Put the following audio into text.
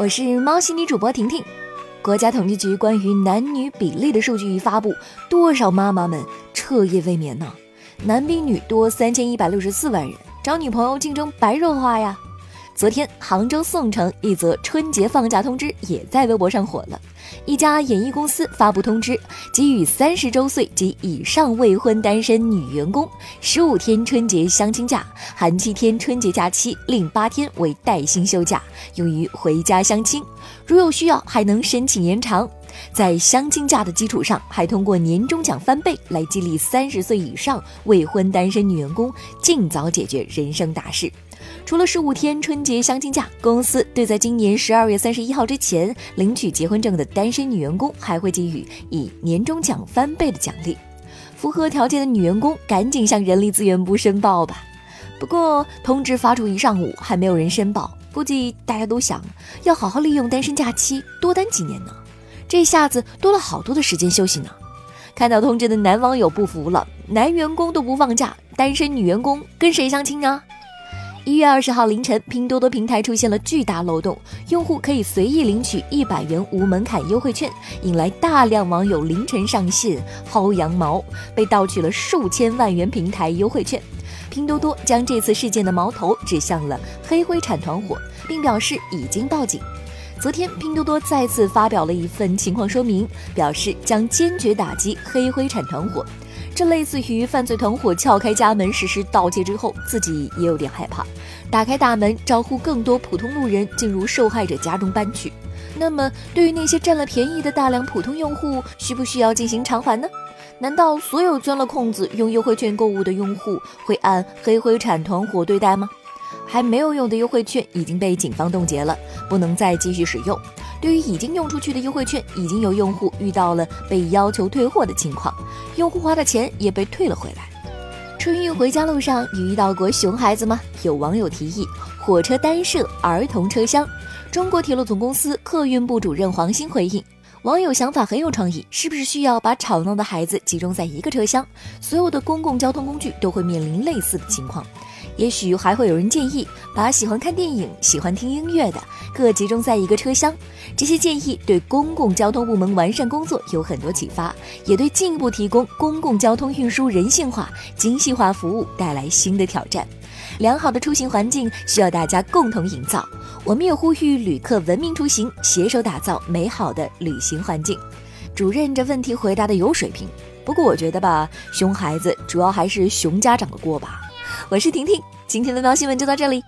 我是猫系女主播婷婷。国家统计局关于男女比例的数据一发布，多少妈妈们彻夜未眠呢？男比女多三千一百六十四万人，找女朋友竞争白热化呀！昨天，杭州宋城一则春节放假通知也在微博上火了。一家演艺公司发布通知，给予三十周岁及以上未婚单身女员工十五天春节相亲假，含七天春节假期，另八天为带薪休假，用于回家相亲。如有需要，还能申请延长。在相亲假的基础上，还通过年终奖翻倍来激励三十岁以上未婚单身女员工尽早解决人生大事。除了十五天春节相亲假，公司对在今年十二月三十一号之前领取结婚证的单身女员工，还会给予以年终奖翻倍的奖励。符合条件的女员工，赶紧向人力资源部申报吧。不过通知发出一上午，还没有人申报，估计大家都想要好好利用单身假期，多单几年呢。这下子多了好多的时间休息呢。看到通知的男网友不服了，男员工都不放假，单身女员工跟谁相亲啊？一月二十号凌晨，拼多多平台出现了巨大漏洞，用户可以随意领取一百元无门槛优惠券，引来大量网友凌晨上线薅羊毛，被盗取了数千万元平台优惠券。拼多多将这次事件的矛头指向了黑灰产团伙，并表示已经报警。昨天，拼多多再次发表了一份情况说明，表示将坚决打击黑灰产团伙。这类似于犯罪团伙撬开家门实施盗窃之后，自己也有点害怕，打开大门招呼更多普通路人进入受害者家中搬去。那么，对于那些占了便宜的大量普通用户，需不需要进行偿还呢？难道所有钻了空子用优惠券购物的用户会按黑灰产团伙对待吗？还没有用的优惠券已经被警方冻结了，不能再继续使用。对于已经用出去的优惠券，已经有用户遇到了被要求退货的情况，用户花的钱也被退了回来。春运回家路上你遇到过熊孩子吗？有网友提议火车单设儿童车厢。中国铁路总公司客运部主任黄鑫回应，网友想法很有创意，是不是需要把吵闹的孩子集中在一个车厢？所有的公共交通工具都会面临类似的情况。也许还会有人建议，把喜欢看电影、喜欢听音乐的各集中在一个车厢。这些建议对公共交通部门完善工作有很多启发，也对进一步提供公共交通运输人性化、精细化服务带来新的挑战。良好的出行环境需要大家共同营造。我们也呼吁旅客文明出行，携手打造美好的旅行环境。主任这问题回答的有水平，不过我觉得吧，熊孩子主要还是熊家长的锅吧。我是婷婷，今天的喵新闻就到这里。